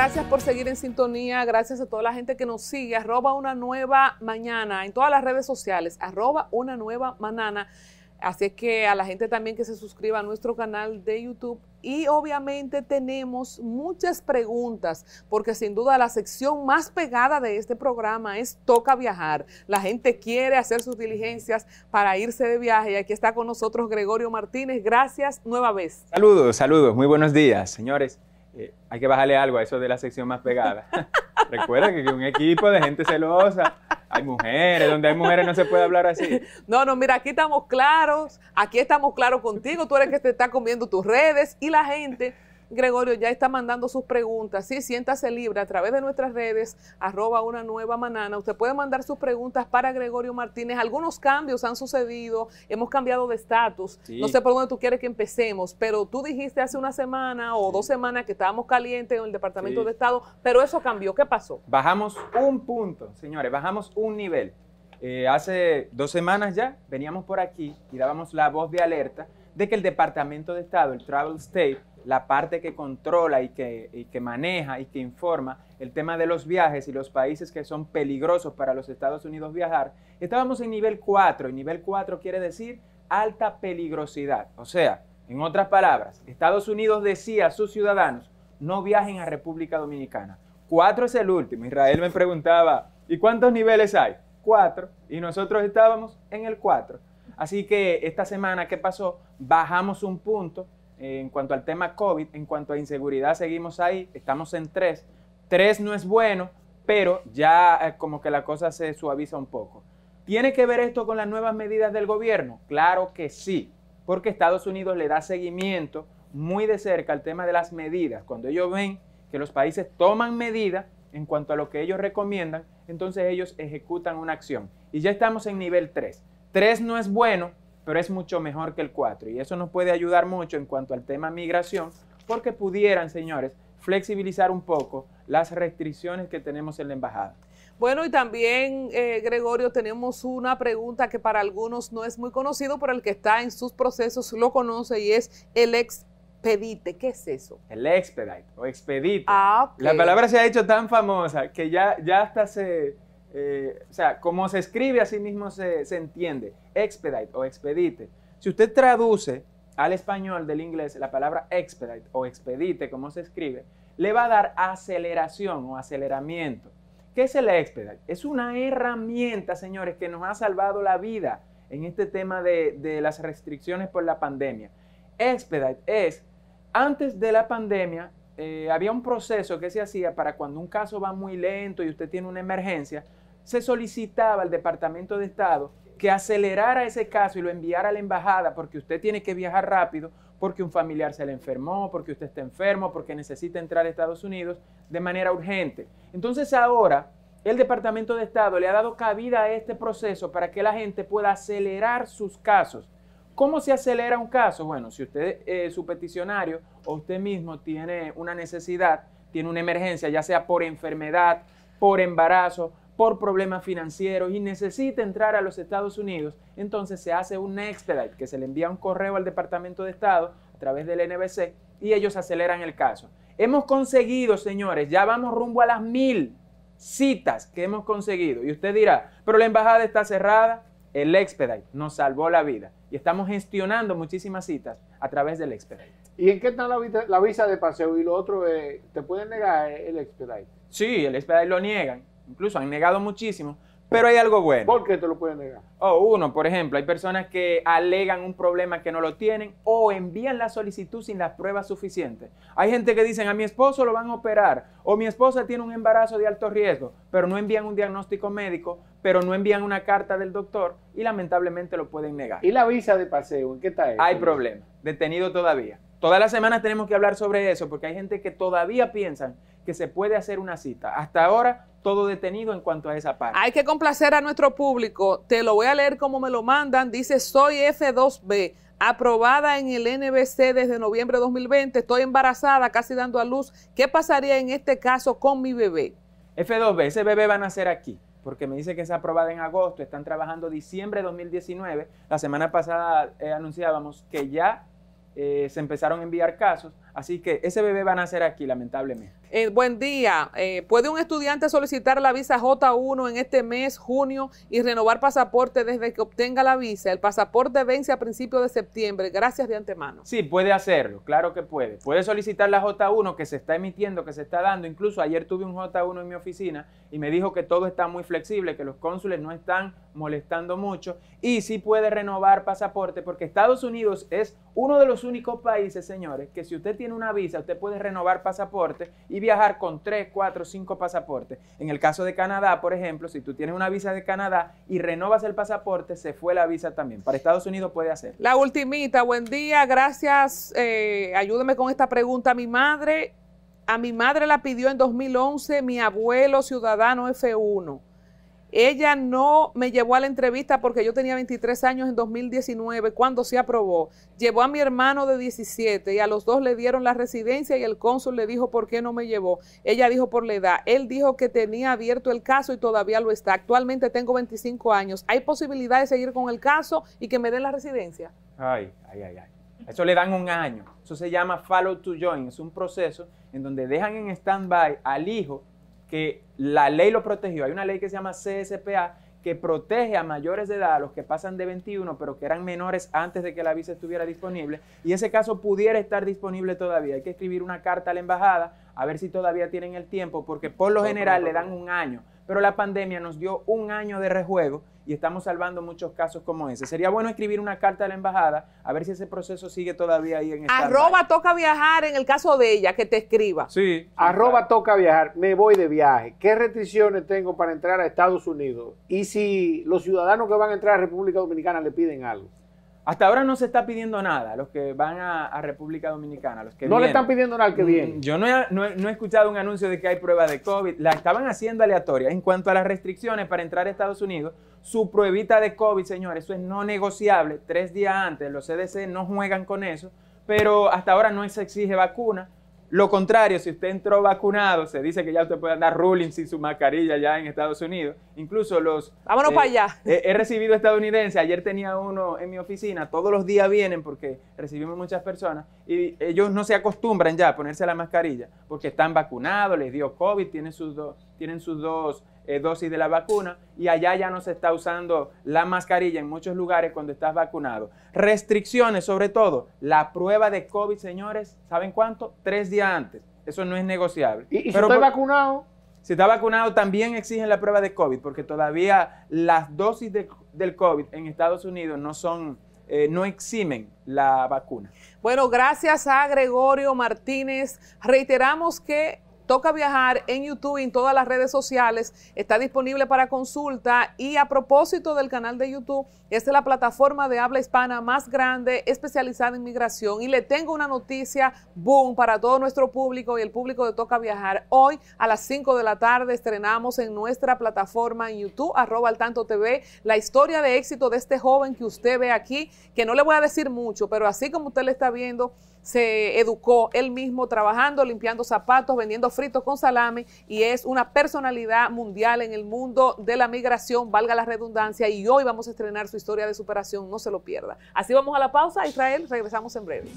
gracias por seguir en sintonía. Gracias a toda la gente que nos sigue. Arroba una nueva mañana en todas las redes sociales. Arroba una nueva mañana. Así que a la gente también que se suscriba a nuestro canal de YouTube. Y obviamente tenemos muchas preguntas, porque sin duda la sección más pegada de este programa es Toca Viajar. La gente quiere hacer sus diligencias para irse de viaje. Y aquí está con nosotros Gregorio Martínez. Gracias nueva vez. Saludos, saludos. Muy buenos días, señores. Eh, hay que bajarle algo a eso de la sección más pegada. Recuerda que un equipo de gente celosa hay mujeres, donde hay mujeres no se puede hablar así. No, no, mira, aquí estamos claros, aquí estamos claros contigo, tú eres el que te está comiendo tus redes y la gente Gregorio ya está mandando sus preguntas. Sí, siéntase libre a través de nuestras redes, arroba una nueva manana. Usted puede mandar sus preguntas para Gregorio Martínez. Algunos cambios han sucedido, hemos cambiado de estatus. No sé por dónde tú quieres que empecemos, pero tú dijiste hace una semana o dos semanas que estábamos calientes en el Departamento de Estado, pero eso cambió. ¿Qué pasó? Bajamos un punto, señores, bajamos un nivel. Eh, hace dos semanas ya veníamos por aquí y dábamos la voz de alerta de que el Departamento de Estado, el Travel State, la parte que controla y que, maneja y que informa el tema de los viajes y los países que son peligrosos para los Estados Unidos viajar, estábamos en nivel 4 y nivel 4 quiere decir alta peligrosidad. O sea, en otras palabras, Estados Unidos decía a sus ciudadanos no viajen a República Dominicana. 4 es el último. Israel me preguntaba, ¿y cuántos niveles hay? 4 y nosotros estábamos en el 4. Así que esta semana que pasó, bajamos un punto en cuanto al tema COVID, en cuanto a inseguridad, seguimos ahí, estamos en tres. Tres no es bueno, pero ya eh, como que la cosa se suaviza un poco. ¿Tiene que ver esto con las nuevas medidas del gobierno? Claro que sí, porque Estados Unidos le da seguimiento muy de cerca al tema de las medidas. Cuando ellos ven que los países toman medidas en cuanto a lo que ellos recomiendan, entonces ellos ejecutan una acción. Y ya estamos en nivel 3. 3 no es bueno, pero es mucho mejor que el 4. Y eso nos puede ayudar mucho en cuanto al tema migración, porque pudieran, señores, flexibilizar un poco las restricciones que tenemos en la embajada. Bueno, y también, eh, Gregorio, tenemos una pregunta que para algunos no es muy conocido, pero el que está en sus procesos lo conoce y es el expedite. ¿Qué es eso? El expedite o expedite. Ah, La palabra se ha hecho tan famosa que ya, ya hasta se eh, o sea, como se escribe, así mismo se, se, entiende, expedite o expedite. Si usted traduce al español del inglés la palabra expedite o expedite, como se escribe, le va a dar aceleración o aceleramiento. ¿Qué es el expedite? Es una herramienta, señores, que nos ha salvado la vida en este tema de, de las restricciones por la pandemia. Expedite es, antes de la pandemia, eh, había un proceso que se hacía para cuando un caso va muy lento y usted tiene una emergencia, se solicitaba al Departamento de Estado que acelerara ese caso y lo enviara a la embajada porque usted tiene que viajar rápido, porque un familiar se le enfermó, porque usted está enfermo, porque necesita entrar a Estados Unidos de manera urgente. Entonces ahora el Departamento de Estado le ha dado cabida a este proceso para que la gente pueda acelerar sus casos. ¿Cómo se acelera un caso? Bueno, si usted, es su peticionario o usted mismo tiene una necesidad, tiene una emergencia, ya sea por enfermedad, por embarazo, por problemas financieros y necesita entrar a los Estados Unidos, entonces se hace un expedite, que se le envía un correo al Departamento de Estado a través del NBC y ellos aceleran el caso. Hemos conseguido, señores, ya vamos rumbo a las mil citas que hemos conseguido. Y usted dirá, pero la embajada está cerrada. El expedite nos salvó la vida y estamos gestionando muchísimas citas a través del expedite. ¿Y en qué está la, visa de paseo y lo otro, te pueden negar el expedite? Sí, el expedite lo niegan incluso han negado muchísimo, pero hay algo bueno. ¿Por qué te lo pueden negar? Oh, uno, por ejemplo, hay personas que alegan un problema que no lo tienen o envían la solicitud sin las pruebas suficientes. Hay gente que dicen, a mi esposo lo van a operar o mi esposa tiene un embarazo de alto riesgo, pero no envían un diagnóstico médico, pero no envían una carta del doctor y lamentablemente lo pueden negar. ¿Y la visa de paseo? ¿En qué está eso? Hay problema, detenido todavía. Todas las semanas tenemos que hablar sobre eso porque hay gente que todavía piensan que se puede hacer una cita. Hasta ahora todo detenido en cuanto a esa parte. Hay que complacer a nuestro público. Te lo voy a leer como me lo mandan. Dice, soy F2B, aprobada en el NBC desde noviembre de 2020. Estoy embarazada, casi dando a luz. ¿Qué pasaría en este caso con mi bebé? F2B, ese bebé va a nacer aquí porque me dice que es aprobada en agosto, están trabajando diciembre de 2019. La semana pasada eh, anunciábamos que ya eh, se empezaron a enviar casos, Así que ese bebé va a nacer aquí, lamentablemente. Eh, buen día. Eh, ¿Puede un estudiante solicitar la visa J1 en este mes, junio, y renovar pasaporte desde que obtenga la visa? El pasaporte vence a principios de septiembre. Gracias de antemano. Sí, puede hacerlo. Claro que puede. Puede solicitar la J1 que se está emitiendo, que se está dando. Incluso ayer tuve un J1 en mi oficina y me dijo que todo está muy flexible, que los cónsules no están molestando mucho y sí puede renovar pasaporte porque Estados Unidos es uno de los únicos países, señores, que si usted tiene una visa, usted puede renovar pasaporte y viajar con 3, 4, 5 pasaportes. En el caso de Canadá, por ejemplo, si tú tienes una visa de Canadá y renovas el pasaporte, se fue la visa también. Para Estados Unidos puede hacer. La ultimita, buen día, gracias. Eh, ayúdeme con esta pregunta. Mi madre, a mi madre la pidió en 2011 mi abuelo ciudadano F1 ella no me llevó a la entrevista porque yo tenía 23 años en 2019 cuando se aprobó. Llevó a mi hermano de 17 y a los dos le dieron la residencia y el cónsul le dijo por qué no me llevó. Ella dijo por la edad. Él dijo que tenía abierto el caso y todavía lo está. Actualmente tengo 25 años. ¿Hay posibilidad de seguir con el caso y que me den la residencia? Ay, ay, ay, ay. Eso le dan un año. Eso se llama follow to join. Es un proceso en donde dejan en stand-by al hijo que la ley lo protegió. Hay una ley que se llama CSPA que protege a mayores de edad, a los que pasan de 21, pero que eran menores antes de que la visa estuviera disponible, y ese caso pudiera estar disponible todavía. Hay que escribir una carta a la embajada a ver si todavía tienen el tiempo, porque por lo general le dan un año, pero la pandemia nos dio un año de rejuego y estamos salvando muchos casos como ese. Sería bueno escribir una carta a la embajada a ver si ese proceso sigue todavía ahí en Arroba toca viajar en el caso de ella, que te escriba. Sí. Arroba toca viajar, me voy de viaje. ¿Qué restricciones tengo para entrar a Estados Unidos? Y si los ciudadanos que van a entrar a República Dominicana le piden algo. Hasta ahora no se está pidiendo nada a los que van a, República Dominicana. Los que no le están pidiendo nada al que mm, viene. Yo no he, escuchado un anuncio de que hay prueba de COVID. La estaban haciendo aleatoria. En cuanto a las restricciones para entrar a Estados Unidos, su pruebita de COVID, señores, eso es no negociable. Tres días antes, los CDC no juegan con eso. Pero hasta ahora no se exige vacuna. Lo contrario, si usted entró vacunado, se dice que ya usted puede andar ruling sin su mascarilla ya en Estados Unidos. Incluso los... Vámonos para allá. He, recibido estadounidense, ayer tenía uno en mi oficina, todos los días vienen porque recibimos muchas personas y ellos no se acostumbran ya a ponerse la mascarilla porque están vacunados, les dio COVID, tienen sus, tienen sus dos eh, dosis de la vacuna y allá ya no se está usando la mascarilla en muchos lugares cuando estás vacunado. Restricciones, sobre todo, la prueba de COVID, señores, ¿saben cuánto? Tres días antes. Eso no es negociable. ¿Y, si estoy vacunado? Si está vacunado, también exigen la prueba de COVID, porque todavía las dosis del COVID en Estados Unidos no son, eh, no eximen la vacuna. Bueno, gracias a Gregorio Martínez. Reiteramos que Toca Viajar en YouTube y en todas las redes sociales. Está disponible para consulta. Y a propósito del canal de YouTube, esta es la plataforma de habla hispana más grande especializada en migración. Y le tengo una noticia, boom, para todo nuestro público y el público de Toca Viajar. Hoy a las 5 de la tarde estrenamos en nuestra plataforma en YouTube, arroba al tanto TV, la historia de éxito de este joven que usted ve aquí, que no le voy a decir mucho, pero así como usted le está viendo, se educó él mismo trabajando, limpiando zapatos, vendiendo fritos con salame y es una personalidad mundial en el mundo de la migración, valga la redundancia, y hoy vamos a estrenar su historia de superación, no se lo pierda. Así vamos a la pausa, Israel, regresamos en breve.